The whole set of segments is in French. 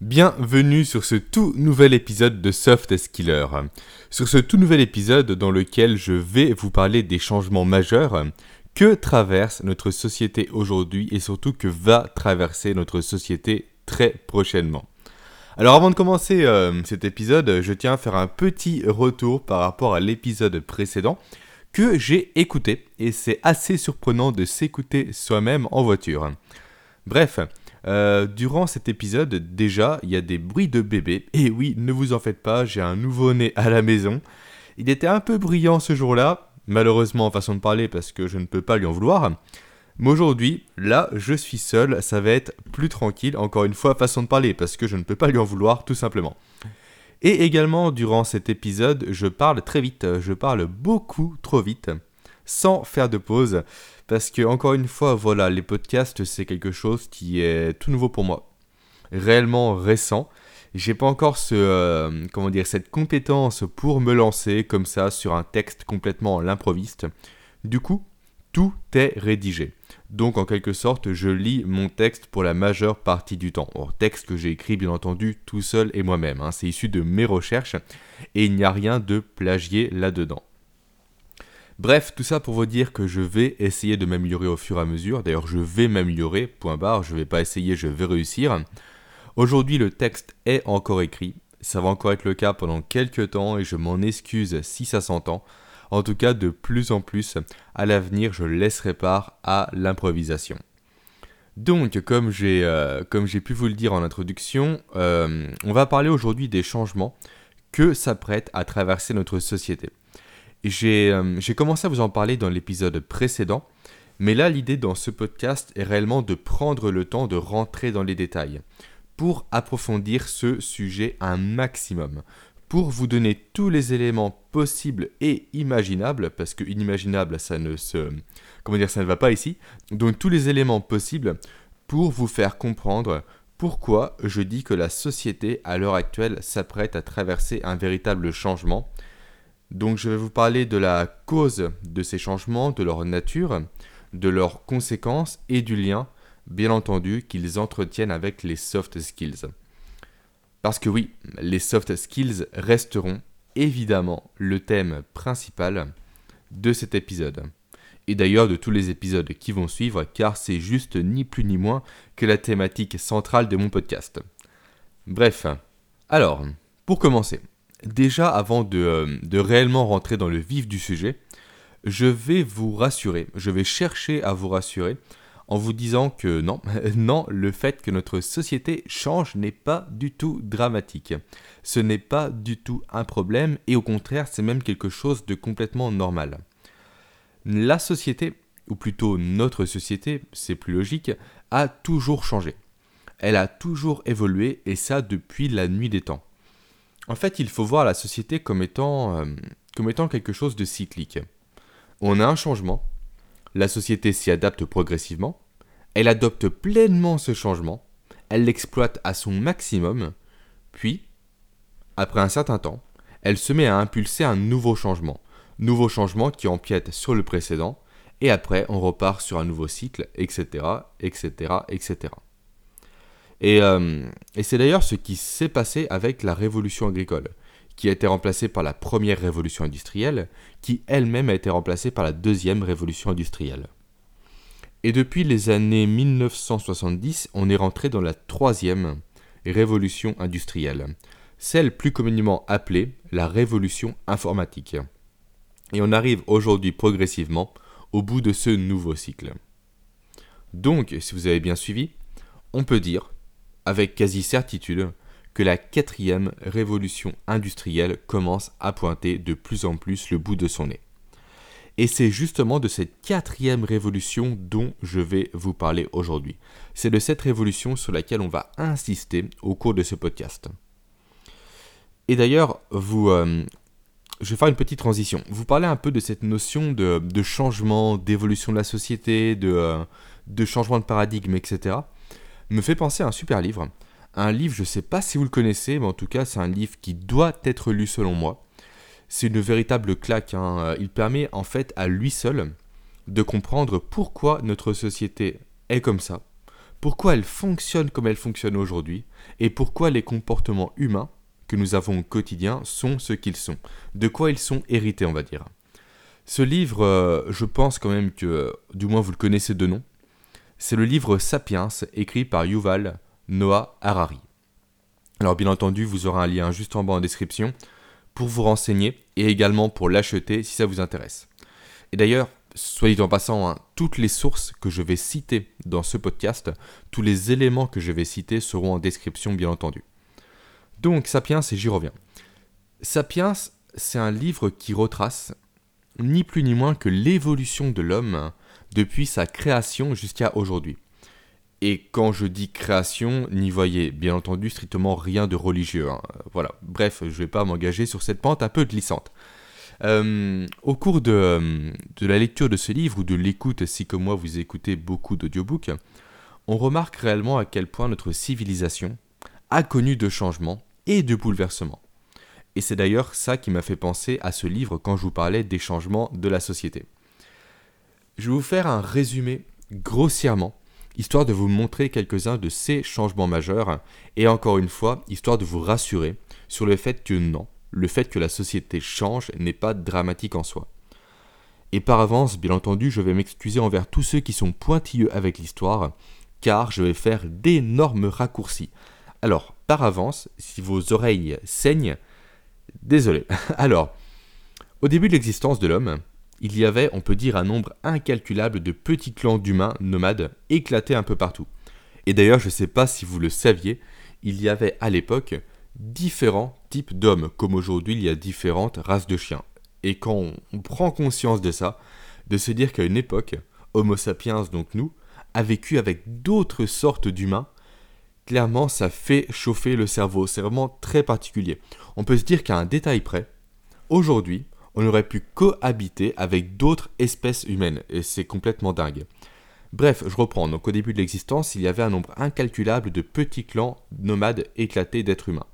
Bienvenue sur ce tout nouvel épisode de Soft Skiller. Sur ce tout nouvel épisode dans lequel je vais vous parler des changements majeurs que traverse notre société aujourd'hui et surtout que va traverser notre société très prochainement. Alors avant de commencer euh, cet épisode, je tiens à faire un petit retour par rapport à l'épisode précédent que j'ai écouté et c'est assez surprenant de s'écouter soi-même en voiture. Bref, euh, durant cet épisode, déjà, il y a des bruits de bébé. Et oui, ne vous en faites pas, j'ai un nouveau-né à la maison. Il était un peu brillant ce jour-là, malheureusement en façon de parler parce que je ne peux pas lui en vouloir. Mais aujourd'hui, là, je suis seul, ça va être plus tranquille, encore une fois, façon de parler, parce que je ne peux pas lui en vouloir, tout simplement. Et également, durant cet épisode, je parle très vite, je parle beaucoup trop vite, sans faire de pause. Parce que, encore une fois, voilà, les podcasts, c'est quelque chose qui est tout nouveau pour moi. Réellement récent. J'ai pas encore ce, euh, comment dire, cette compétence pour me lancer comme ça sur un texte complètement l'improviste. Du coup, tout est rédigé. Donc en quelque sorte, je lis mon texte pour la majeure partie du temps. Or, texte que j'ai écrit bien entendu tout seul et moi-même. Hein. C'est issu de mes recherches et il n'y a rien de plagié là-dedans. Bref, tout ça pour vous dire que je vais essayer de m'améliorer au fur et à mesure. D'ailleurs, je vais m'améliorer, point barre, je ne vais pas essayer, je vais réussir. Aujourd'hui, le texte est encore écrit. Ça va encore être le cas pendant quelques temps et je m'en excuse si ça s'entend. En tout cas, de plus en plus, à l'avenir, je laisserai part à l'improvisation. Donc, comme j'ai euh, pu vous le dire en introduction, euh, on va parler aujourd'hui des changements que s'apprête à traverser notre société. Euh, j'ai commencé à vous en parler dans l'épisode précédent, mais là l'idée dans ce podcast est réellement de prendre le temps de rentrer dans les détails pour approfondir ce sujet un maximum, pour vous donner tous les éléments possibles et imaginables, parce que inimaginable ça ne se, comment dire, ça ne va pas ici, donc tous les éléments possibles pour vous faire comprendre pourquoi je dis que la société à l'heure actuelle s'apprête à traverser un véritable changement donc je vais vous parler de la cause de ces changements, de leur nature, de leurs conséquences et du lien, bien entendu, qu'ils entretiennent avec les soft skills. Parce que oui, les soft skills resteront évidemment le thème principal de cet épisode. Et d'ailleurs de tous les épisodes qui vont suivre, car c'est juste ni plus ni moins que la thématique centrale de mon podcast. Bref, alors, pour commencer, déjà avant euh, de, réellement rentrer dans le vif du sujet, je vais vous rassurer, je vais chercher à vous rassurer en vous disant que non, non, le fait que notre société change n'est pas du tout dramatique. Ce n'est pas du tout un problème et au contraire, c'est même quelque chose de complètement normal. La société, ou plutôt notre société, c'est plus logique, a toujours changé. Elle a toujours évolué et ça depuis la nuit des temps. En fait, il faut voir la société comme étant, euh, comme étant quelque chose de cyclique. On a un changement, la société s'y adapte progressivement, elle adopte pleinement ce changement, elle l'exploite à son maximum, puis, après un certain temps, elle se met à impulser un nouveau changement, nouveau changement qui empiète sur le précédent, et après on repart sur un nouveau cycle, etc., etc., etc. Euh, et, c'est d'ailleurs ce qui s'est passé avec la révolution agricole, qui a été remplacée par la première révolution industrielle, qui elle-même a été remplacée par la deuxième révolution industrielle. Et depuis les années 1970, on est rentré dans la troisième révolution industrielle, celle plus communément appelée la révolution informatique. Et on arrive aujourd'hui progressivement au bout de ce nouveau cycle. Donc, si vous avez bien suivi, on peut dire avec quasi certitude que la quatrième révolution industrielle commence à pointer de plus en plus le bout de son nez. Et c'est justement de cette quatrième révolution dont je vais vous parler aujourd'hui. C'est de cette révolution sur laquelle on va insister au cours de ce podcast. Et d'ailleurs, vous, euh, je vais faire une petite transition. Vous parlez un peu de cette notion de, changement, d'évolution de la société, de, euh, de changement de paradigme, etc me fait penser à un super livre. Un livre, je ne sais pas si vous le connaissez, mais en tout cas, c'est un livre qui doit être lu selon moi. C'est une véritable claque. Hein. Il permet en fait à lui seul de comprendre pourquoi notre société est comme ça, pourquoi elle fonctionne comme elle fonctionne aujourd'hui, et pourquoi les comportements humains que nous avons au quotidien sont ce qu'ils sont, de quoi ils sont hérités, on va dire. Ce livre, euh, je pense quand même que, du moins vous le connaissez de nom, c'est le livre Sapiens, écrit par Yuval Noah Harari. Alors bien entendu, vous aurez un lien juste en bas en description pour vous renseigner et également pour l'acheter si ça vous intéresse. Et d'ailleurs, soit dit en passant, hein, toutes les sources que je vais citer dans ce podcast, tous les éléments que je vais citer seront en description bien entendu. Donc Sapiens, et j'y reviens. Sapiens, c'est un livre qui retrace ni plus ni moins que l'évolution de l'homme depuis sa création jusqu'à aujourd'hui. Et quand je dis création, n'y voyez bien entendu strictement rien de religieux. Hein. Voilà, bref, je ne vais pas m'engager sur cette pente un peu glissante. Euh, au cours de, de, la lecture de ce livre ou de l'écoute, si comme moi vous écoutez beaucoup d'audiobooks, on remarque réellement à quel point notre civilisation a connu de changements et de bouleversements. Et c'est d'ailleurs ça qui m'a fait penser à ce livre quand je vous parlais des changements de la société. Je vais vous faire un résumé grossièrement, histoire de vous montrer quelques-uns de ces changements majeurs, et encore une fois, histoire de vous rassurer sur le fait que non, le fait que la société change n'est pas dramatique en soi. Et par avance, bien entendu, je vais m'excuser envers tous ceux qui sont pointilleux avec l'histoire, car je vais faire d'énormes raccourcis. Alors, par avance, si vos oreilles saignent, désolé. Alors, au début de l'existence de l'homme, il y avait, on peut dire, un nombre incalculable de petits clans d'humains nomades éclatés un peu partout. Et d'ailleurs, je ne sais pas si vous le saviez, il y avait à l'époque différents types d'hommes, comme aujourd'hui il y a différentes races de chiens. Et quand on, prend conscience de ça, de se dire qu'à une époque, Homo sapiens, donc nous, a vécu avec d'autres sortes d'humains, clairement ça fait chauffer le cerveau, c'est vraiment très particulier. On peut se dire qu'à un détail près, aujourd'hui, on aurait pu cohabiter avec d'autres espèces humaines, et c'est complètement dingue. Bref, je reprends. Donc au début de l'existence, il y avait un nombre incalculable de petits clans nomades éclatés d'êtres humains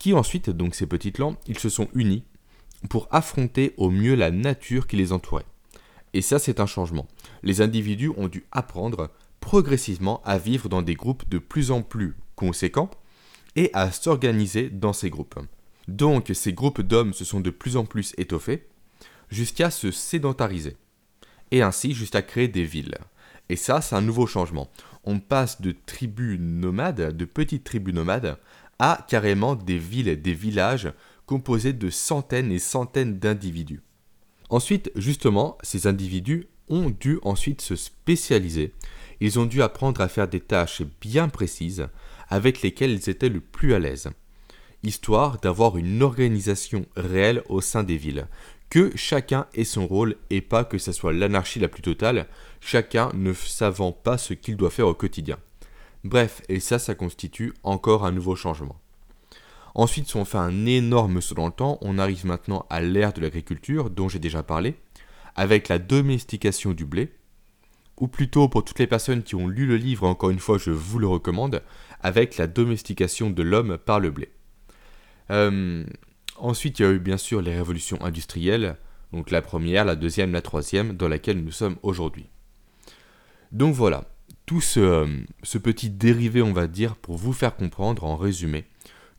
qui ensuite, donc ces petits clans, ils se sont unis pour affronter au mieux la nature qui les entourait. Et ça, c'est un changement. Les individus ont dû apprendre progressivement à vivre dans des groupes de plus en plus conséquents et à s'organiser dans ces groupes. Donc ces groupes d'hommes se sont de plus en plus étoffés jusqu'à se sédentariser et ainsi jusqu'à créer des villes. Et ça, c'est un nouveau changement. On passe de tribus nomades, de petites tribus nomades, à carrément des villes des villages composés de centaines et centaines d'individus. Ensuite, justement, ces individus ont dû ensuite se spécialiser. Ils ont dû apprendre à faire des tâches bien précises avec lesquelles ils étaient le plus à l'aise, histoire d'avoir une organisation réelle au sein des villes, que chacun ait son rôle et pas que ce soit l'anarchie la plus totale, chacun ne savant pas ce qu'il doit faire au quotidien. Bref, et ça, ça constitue encore un nouveau changement. Ensuite, si on fait un énorme saut dans le temps, on arrive maintenant à l'ère de l'agriculture, dont j'ai déjà parlé, avec la domestication du blé, ou plutôt pour toutes les personnes qui ont lu le livre, encore une fois, je vous le recommande, avec la domestication de l'homme par le blé. Euh, ensuite, il y a eu bien sûr les révolutions industrielles, donc la première, la deuxième, la troisième, dans laquelle nous sommes aujourd'hui. Donc voilà, tout euh, ce, petit dérivé, on va dire, pour vous faire comprendre en résumé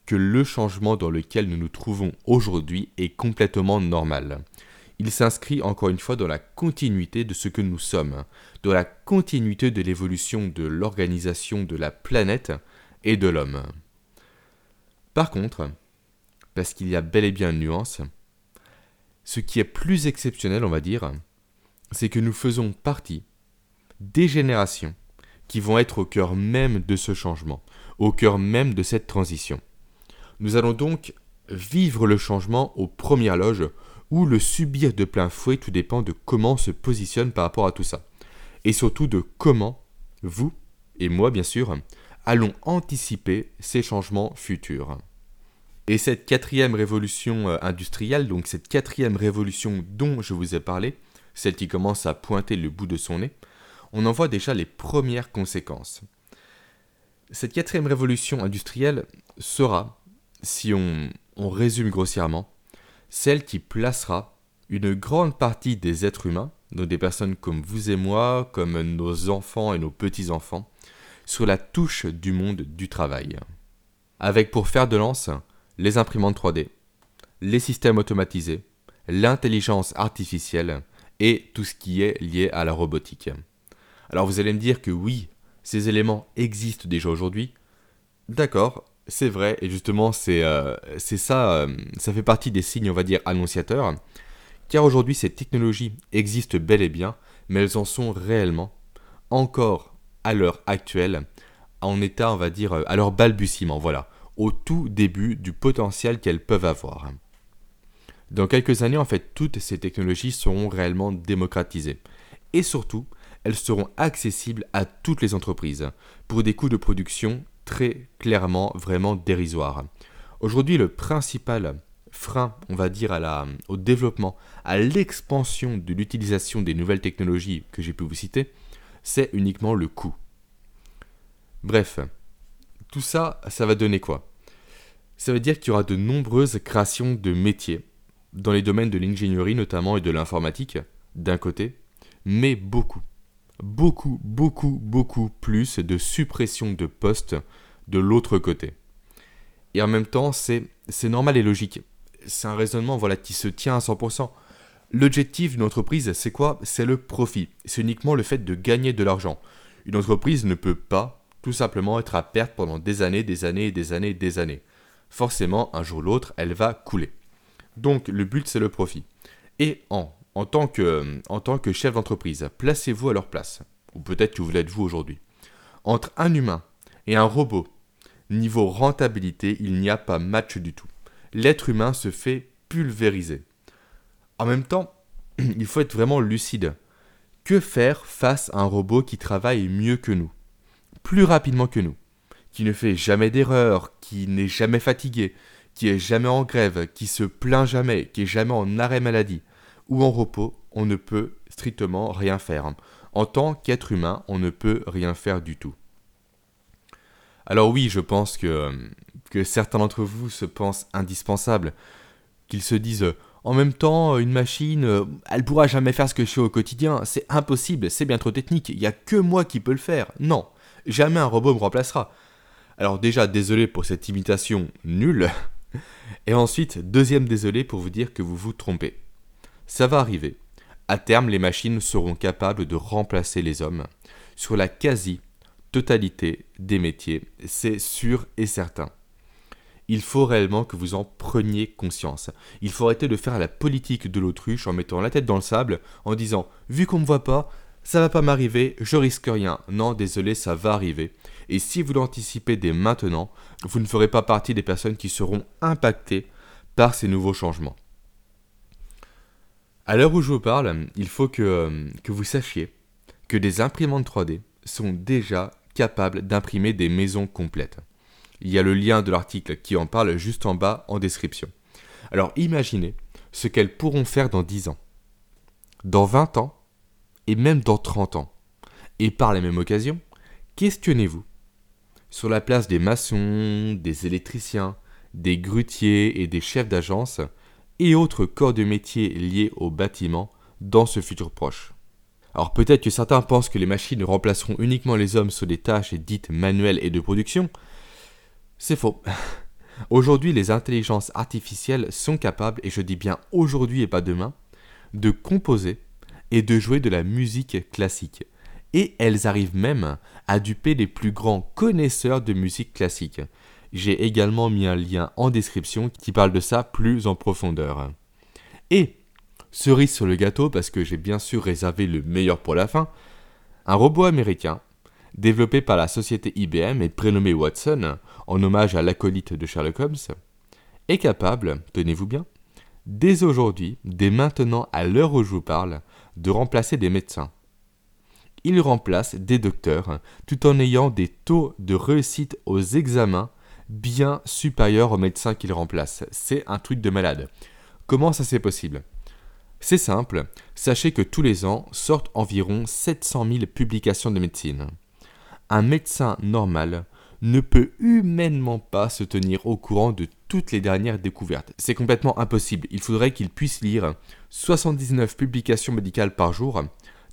que le changement dans lequel nous nous trouvons aujourd'hui est complètement normal. Il s'inscrit encore une fois dans la continuité de ce que nous sommes, dans la continuité de l'évolution de l'organisation de la planète et de l'homme. Par contre, parce qu'il y a bel et bien une nuance, ce qui est plus exceptionnel, on va dire, c'est que nous faisons partie des générations qui vont être au cœur même de ce changement, au cœur même de cette transition. Nous allons donc vivre le changement aux premières loges ou le subir de plein fouet, tout dépend de comment on se positionne par rapport à tout ça. Et surtout de comment, vous, et moi bien sûr, allons anticiper ces changements futurs. Et cette quatrième révolution euh, industrielle, donc cette quatrième révolution dont je vous ai parlé, celle qui commence à pointer le bout de son nez, on en voit déjà les premières conséquences. Cette quatrième révolution industrielle sera, si on, résume grossièrement, celle qui placera une grande partie des êtres humains, donc des personnes comme vous et moi, comme nos enfants et nos petits-enfants, sur la touche du monde du travail. Avec pour faire de lance les imprimantes 3D, les systèmes automatisés, l'intelligence artificielle et tout ce qui est lié à la robotique. Alors vous allez me dire que oui, ces éléments existent déjà aujourd'hui. D'accord, c'est vrai, et justement c'est euh, ça, euh, ça fait partie des signes, on va dire, annonciateurs, car aujourd'hui ces technologies existent bel et bien, mais elles en sont réellement, encore à l'heure actuelle, en état, on va dire, à leur balbutiement, voilà, au tout début du potentiel qu'elles peuvent avoir. Dans quelques années, en fait, toutes ces technologies seront réellement démocratisées. Et surtout, elles seront accessibles à toutes les entreprises, pour des coûts de production très clairement vraiment dérisoires. Aujourd'hui, le principal frein, on va dire, à la, au développement, à l'expansion de l'utilisation des nouvelles technologies que j'ai pu vous citer, c'est uniquement le coût. Bref, tout ça, ça va donner quoi? Ça veut dire qu'il y aura de nombreuses créations de métiers, dans les domaines de l'ingénierie notamment et de l'informatique, d'un côté, mais beaucoup, beaucoup, beaucoup, beaucoup plus de suppression de postes de l'autre côté. Et en même temps, c'est normal et logique. C'est un raisonnement voilà, qui se tient à 100%. L'objectif d'une entreprise, c'est quoi? C'est le profit. C'est uniquement le fait de gagner de l'argent. Une entreprise ne peut pas tout simplement être à perte pendant des années, des années, des années, des années. Forcément, un jour ou l'autre, elle va couler. Donc le but, c'est le profit. Et en, en, tant que, en tant que chef d'entreprise, placez-vous à leur place. Ou peut-être que vous l'êtes vous aujourd'hui. Entre un humain et un robot, niveau rentabilité, il n'y a pas match du tout. L'être humain se fait pulvériser. En même temps, il faut être vraiment lucide. Que faire face à un robot qui travaille mieux que nous, plus rapidement que nous, qui ne fait jamais d'erreur, qui n'est jamais fatigué, qui est jamais en grève, qui se plaint jamais, qui est jamais en arrêt maladie ou en repos, on ne peut strictement rien faire. En tant qu'être humain, on ne peut rien faire du tout. Alors oui, je pense que, que certains d'entre vous se pensent indispensables, qu'ils se disent en même temps, une machine, elle pourra jamais faire ce que je fais au quotidien, c'est impossible, c'est bien trop technique, il n'y a que moi qui peux le faire. Non, jamais un robot me remplacera. Alors déjà, désolé pour cette imitation nulle, et ensuite, deuxième désolé pour vous dire que vous vous trompez. Ça va arriver. À terme, les machines seront capables de remplacer les hommes sur la quasi-totalité des métiers, c'est sûr et certain. Il faut réellement que vous en preniez conscience. Il faut arrêter de faire la politique de l'autruche en mettant la tête dans le sable, en disant vu qu'on ne me voit pas, ça va pas m'arriver, je risque rien. Non, désolé, ça va arriver. Et si vous l'anticipez dès maintenant, vous ne ferez pas partie des personnes qui seront impactées par ces nouveaux changements. À l'heure où je vous parle, il faut que, que vous sachiez que des imprimantes 3D sont déjà capables d'imprimer des maisons complètes. Il y a le lien de l'article qui en parle juste en bas en description. Alors imaginez ce qu'elles pourront faire dans 10 ans. Dans 20 ans, et même dans 30 ans. Et par la même occasion, questionnez-vous sur la place des maçons, des électriciens, des grutiers et des chefs d'agence et autres corps de métier liés au bâtiment dans ce futur proche. Alors peut-être que certains pensent que les machines remplaceront uniquement les hommes sur des tâches dites manuelles et de production. C'est faux. Aujourd'hui, les intelligences artificielles sont capables, et je dis bien aujourd'hui et pas demain, de composer et de jouer de la musique classique. Et elles arrivent même à duper les plus grands connaisseurs de musique classique. J'ai également mis un lien en description qui parle de ça plus en profondeur. Et, cerise sur le gâteau, parce que j'ai bien sûr réservé le meilleur pour la fin, un robot américain, développé par la société IBM et prénommé Watson, en hommage à l'acolyte de Sherlock Holmes, est capable, tenez-vous bien, dès aujourd'hui, dès maintenant à l'heure où je vous parle, de remplacer des médecins. Il remplace des docteurs tout en ayant des taux de réussite aux examens bien supérieurs aux médecins qu'il remplace. C'est un truc de malade. Comment ça c'est possible? C'est simple, sachez que tous les ans sortent environ 700 000 publications de médecine. Un médecin normal ne peut humainement pas se tenir au courant de toutes les dernières découvertes. C'est complètement impossible. Il faudrait qu'il puisse lire 79 publications médicales par jour,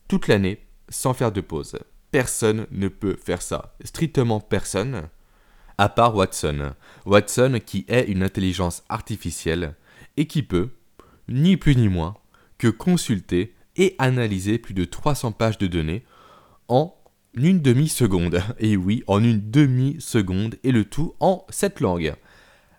toute l'année, sans faire de pause. personne ne peut faire ça. Strictement personne, à part Watson. Watson qui est une intelligence artificielle et qui peut, ni plus ni moins, que consulter et analyser plus de 300 pages de données en une demi-seconde. Et oui, en une demi-seconde, et le tout en cette langue.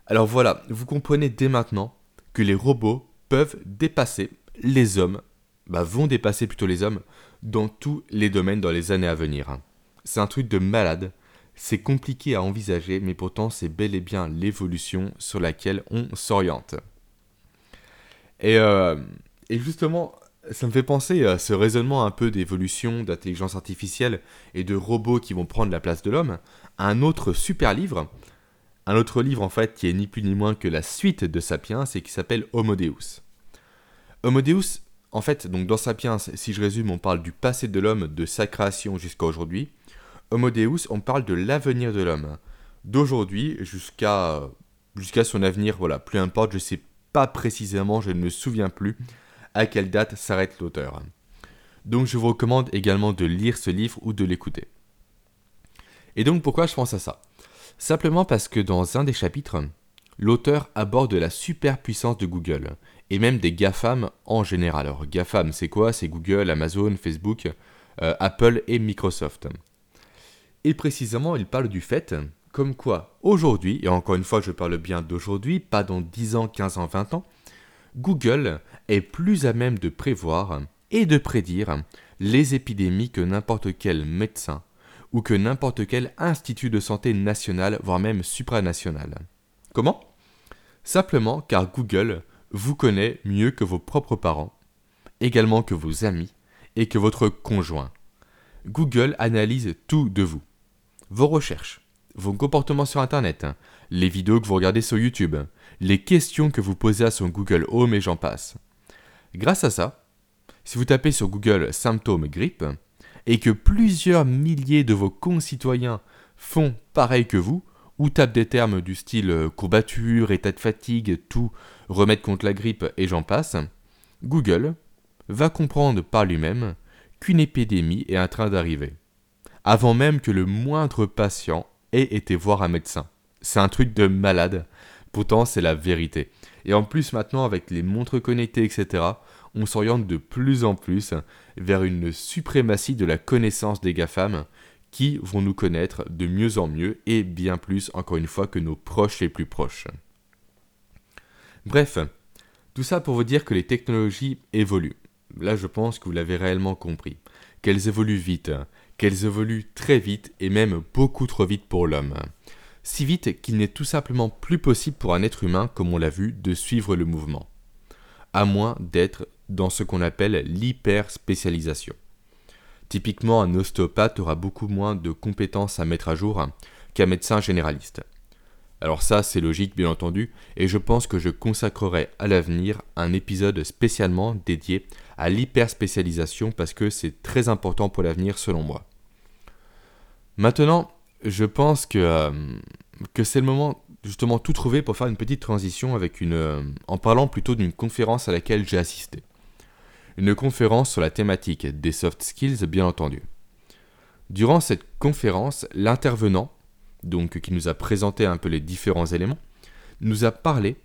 Alors voilà, vous comprenez dès maintenant que les robots peuvent dépasser les hommes, bah vont dépasser plutôt les hommes, dans tous les domaines dans les années à venir. C'est un truc de malade, c'est compliqué à envisager, mais pourtant c'est bel et bien l'évolution sur laquelle on s'oriente. Et, euh, et justement, ça me fait penser à ce raisonnement un peu d'évolution, d'intelligence artificielle et de robots qui vont prendre la place de l'homme, un autre super livre, un autre livre en fait qui est ni plus ni moins que la suite de Sapiens et qui s'appelle Homo Deus. Homo Deus, en fait, donc dans Sapiens, si je résume, on parle du passé de l'homme, de sa création jusqu'à aujourd'hui. Homo Deus, on parle de l'avenir de l'homme, d'aujourd'hui jusqu'à jusqu'à son avenir, voilà, plus importe, je sais pas précisément, je ne me souviens plus à quelle date s'arrête l'auteur. Donc je vous recommande également de lire ce livre ou de l'écouter. Et donc pourquoi je pense à ça? Simplement parce que dans un des chapitres, l'auteur aborde la superpuissance de Google, et même des GAFAM en général. Alors GAFAM c'est quoi? C'est Google, Amazon, Facebook, euh, Apple et Microsoft. Et précisément il parle du fait comme quoi aujourd'hui, et encore une fois je parle bien d'aujourd'hui, pas dans 10 ans, 15 ans, 20 ans, Google est plus à même de prévoir et de prédire les épidémies que n'importe quel médecin ou que n'importe quel institut de santé national, voire même supranational. Comment? Simplement car Google vous connaît mieux que vos propres parents, également que vos amis et que votre conjoint. Google analyse tout de vous. Vos recherches, vos comportements sur Internet, les vidéos que vous regardez sur YouTube, les questions que vous posez à son Google Home et j'en passe. Grâce à ça, si vous tapez sur Google symptômes grippe et que plusieurs milliers de vos concitoyens font pareil que vous, ou tapent des termes du style euh, courbature, état de fatigue, tout, remède contre la grippe et j'en passe, Google va comprendre par lui-même qu'une épidémie est en train d'arriver, avant même que le moindre patient ait été voir un médecin. C'est un truc de malade, pourtant c'est la vérité. Et en plus maintenant avec les montres connectées, etc., on s'oriente de plus en plus vers une suprématie de la connaissance des GAFAM qui vont nous connaître de mieux en mieux et bien plus encore une fois que nos proches les plus proches. Bref, tout ça pour vous dire que les technologies évoluent. Là je pense que vous l'avez réellement compris. Qu'elles évoluent vite, qu'elles évoluent très vite et même beaucoup trop vite pour l'homme. Si vite qu'il n'est tout simplement plus possible pour un être humain, comme on l'a vu, de suivre le mouvement. À moins d'être dans ce qu'on appelle l'hyperspécialisation. Typiquement, un ostéopathe aura beaucoup moins de compétences à mettre à jour qu'un médecin généraliste. Alors ça, c'est logique, bien entendu, et je pense que je consacrerai à l'avenir un épisode spécialement dédié à l'hyperspécialisation parce que c'est très important pour l'avenir selon moi. Maintenant, je pense que, euh, que c'est le moment justement tout trouver pour faire une petite transition avec une, euh, en parlant plutôt d'une conférence à laquelle j'ai assisté. Une conférence sur la thématique des soft skills, bien entendu. Durant cette conférence, l'intervenant, donc qui nous a présenté un peu les différents éléments, nous a parlé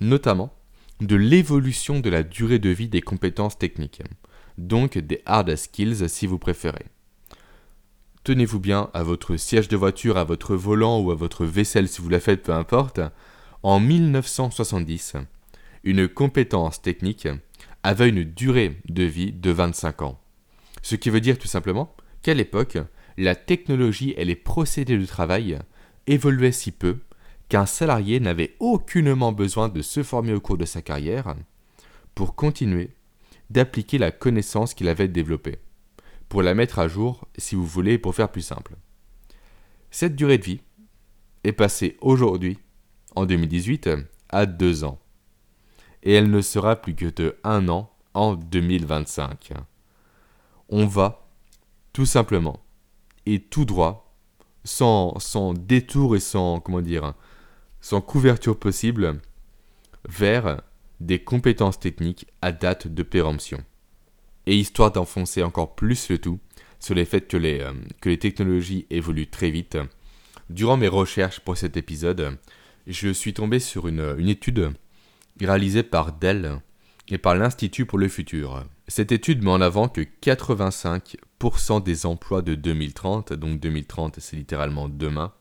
notamment de l'évolution de la durée de vie des compétences techniques, donc des hard skills si vous préférez. Tenez-vous bien à votre siège de voiture, à votre volant ou à votre vaisselle si vous la faites, peu importe. En 1970, une compétence technique avait une durée de vie de 25 ans. Ce qui veut dire tout simplement qu'à l'époque, la technologie et les procédés de travail évoluaient si peu qu'un salarié n'avait aucunement besoin de se former au cours de sa carrière pour continuer d'appliquer la connaissance qu'il avait développée pour la mettre à jour, si vous voulez, pour faire plus simple. Cette durée de vie est passée aujourd'hui, en 2018, à 2 ans. Et elle ne sera plus que de 1 an en 2025. On va, tout simplement, et tout droit, sans, sans détour et sans, comment dire, sans couverture possible, vers des compétences techniques à date de péremption. Et histoire d'enfoncer encore plus le tout, sur les faits que les, euh, que les technologies évoluent très vite. Durant mes recherches pour cet épisode, je suis tombé sur une, une étude réalisée par Dell et par l'Institut pour le futur. Cette étude met en avant que 85% des emplois de 2030, donc 2030 c'est littéralement demain,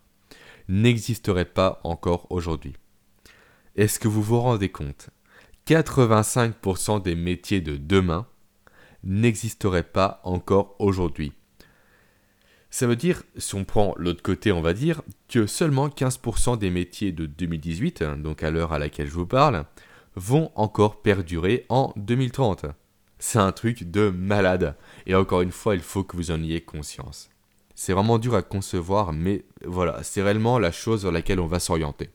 n'existeraient pas encore aujourd'hui. Est-ce que vous vous rendez compte? 85% des métiers de demain n'existeraient pas encore aujourd'hui. Ça veut dire, si on prend l'autre côté, on va dire, que seulement 15% des métiers de 2018, donc à l'heure à laquelle je vous parle, vont encore perdurer en 2030. C'est un truc de malade. Et encore une fois, il faut que vous en ayez conscience. C'est vraiment dur à concevoir, mais voilà, c'est réellement la chose vers laquelle on va s'orienter.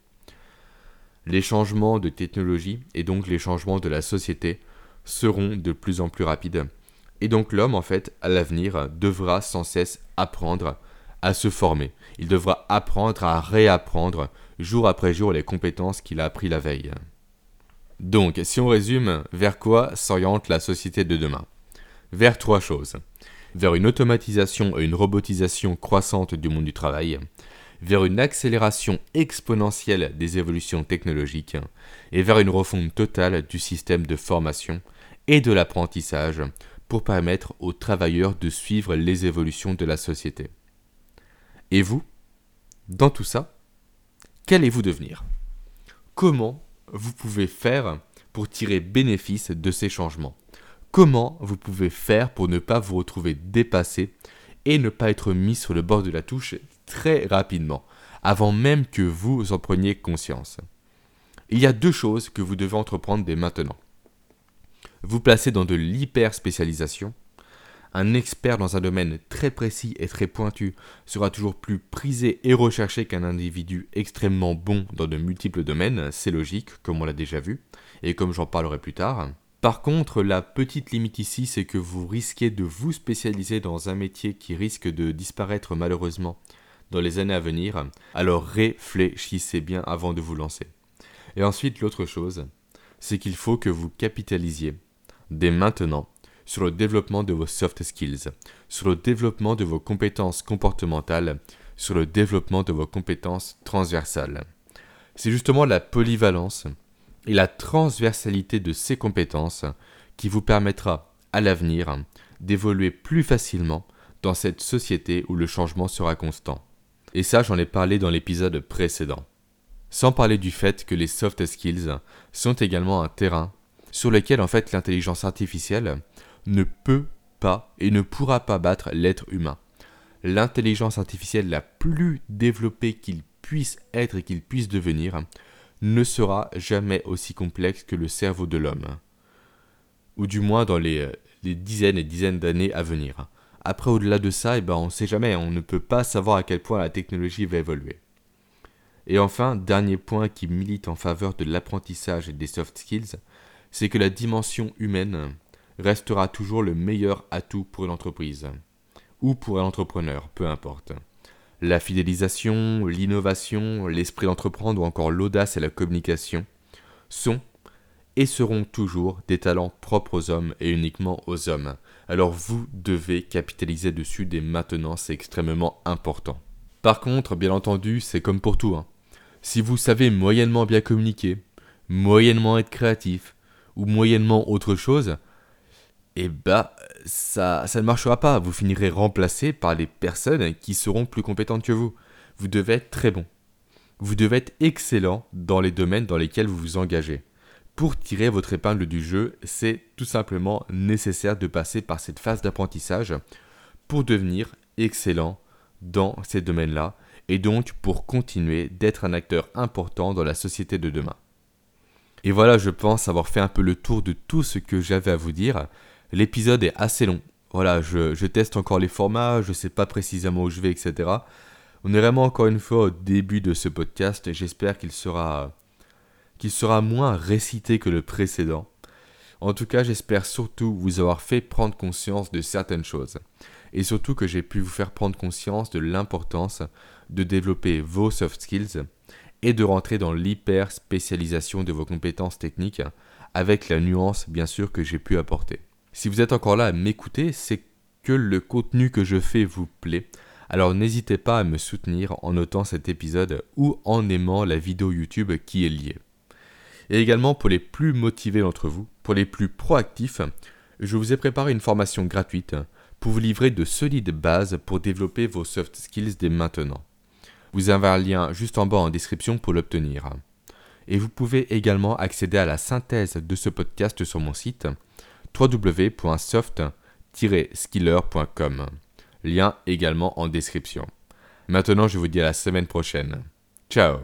Les changements de technologie et donc les changements de la société seront de plus en plus rapides. Et donc l'homme, en fait, à l'avenir, devra sans cesse apprendre à se former. Il devra apprendre à réapprendre jour après jour les compétences qu'il a appris la veille. Donc, si on résume, vers quoi s'oriente la société de demain? Vers trois choses. Vers une automatisation et une robotisation croissante du monde du travail, vers une accélération exponentielle des évolutions technologiques, et vers une refonte totale du système de formation et de l'apprentissage pour permettre aux travailleurs de suivre les évolutions de la société. Et vous Dans tout ça, qu'allez-vous devenir? Comment vous pouvez faire pour tirer bénéfice de ces changements? Comment vous pouvez faire pour ne pas vous retrouver dépassé et ne pas être mis sur le bord de la touche très rapidement, avant même que vous en preniez conscience? Il y a deux choses que vous devez entreprendre dès maintenant. Vous placer dans de l'hyper spécialisation un expert dans un domaine très précis et très pointu sera toujours plus prisé et recherché qu'un individu extrêmement bon dans de multiples domaines, c'est logique, comme on l'a déjà vu, et comme j'en parlerai plus tard. Par contre, la petite limite ici, c'est que vous risquez de vous spécialiser dans un métier qui risque de disparaître malheureusement dans les années à venir, alors réfléchissez bien avant de vous lancer. Et ensuite, l'autre chose, c'est qu'il faut que vous capitalisiez dès maintenant sur le développement de vos soft skills, sur le développement de vos compétences comportementales, sur le développement de vos compétences transversales. C'est justement la polyvalence et la transversalité de ces compétences qui vous permettra à l'avenir d'évoluer plus facilement dans cette société où le changement sera constant. Et ça, j'en ai parlé dans l'épisode précédent. Sans parler du fait que les soft skills sont également un terrain sur lequel en fait l'intelligence artificielle ne peut pas et ne pourra pas battre l'être humain. L'intelligence artificielle la plus développée qu'il puisse être et qu'il puisse devenir ne sera jamais aussi complexe que le cerveau de l'homme. Ou du moins dans les, dizaines et dizaines d'années à venir. Après, au-delà de ça, eh ben, on ne sait jamais, on ne peut pas savoir à quel point la technologie va évoluer. Et enfin, dernier point qui milite en faveur de l'apprentissage des soft skills, c'est que la dimension humaine restera toujours le meilleur atout pour l'entreprise, ou pour un entrepreneur, peu importe. La fidélisation, l'innovation, l'esprit d'entreprendre ou encore l'audace et la communication sont et seront toujours des talents propres aux hommes et uniquement aux hommes. Alors vous devez capitaliser dessus dès maintenant, c'est extrêmement important. Par contre, bien entendu, c'est comme pour tout. Hein. Si vous savez moyennement bien communiquer, moyennement être créatif, ou moyennement autre chose, et eh bah ça, ça ne marchera pas. Vous finirez remplacé par les personnes qui seront plus compétentes que vous. Vous devez être très bon. Vous devez être excellent dans les domaines dans lesquels vous vous engagez. Pour tirer votre épingle du jeu, c'est tout simplement nécessaire de passer par cette phase d'apprentissage pour devenir excellent dans ces domaines-là et donc pour continuer d'être un acteur important dans la société de demain. Et voilà, je pense avoir fait un peu le tour de tout ce que j'avais à vous dire. L'épisode est assez long. Voilà, je, teste encore les formats, je ne sais pas précisément où je vais, etc. On est vraiment encore une fois au début de ce podcast et j'espère qu'il sera, qu'il sera moins récité que le précédent. En tout cas, j'espère surtout vous avoir fait prendre conscience de certaines choses. Et surtout que j'ai pu vous faire prendre conscience de l'importance de développer vos soft skills et de rentrer dans l'hyper spécialisation de vos compétences techniques avec la nuance bien sûr que j'ai pu apporter. Si vous êtes encore là à m'écouter, c'est que le contenu que je fais vous plaît, alors n'hésitez pas à me soutenir en notant cet épisode ou en aimant la vidéo YouTube qui est liée. Et également pour les plus motivés d'entre vous, pour les plus proactifs, je vous ai préparé une formation gratuite pour vous livrer de solides bases pour développer vos soft skills dès maintenant. Vous avez un lien juste en bas en description pour l'obtenir. Et vous pouvez également accéder à la synthèse de ce podcast sur mon site www.soft-skiller.com. Lien également en description. Maintenant, je vous dis à la semaine prochaine. Ciao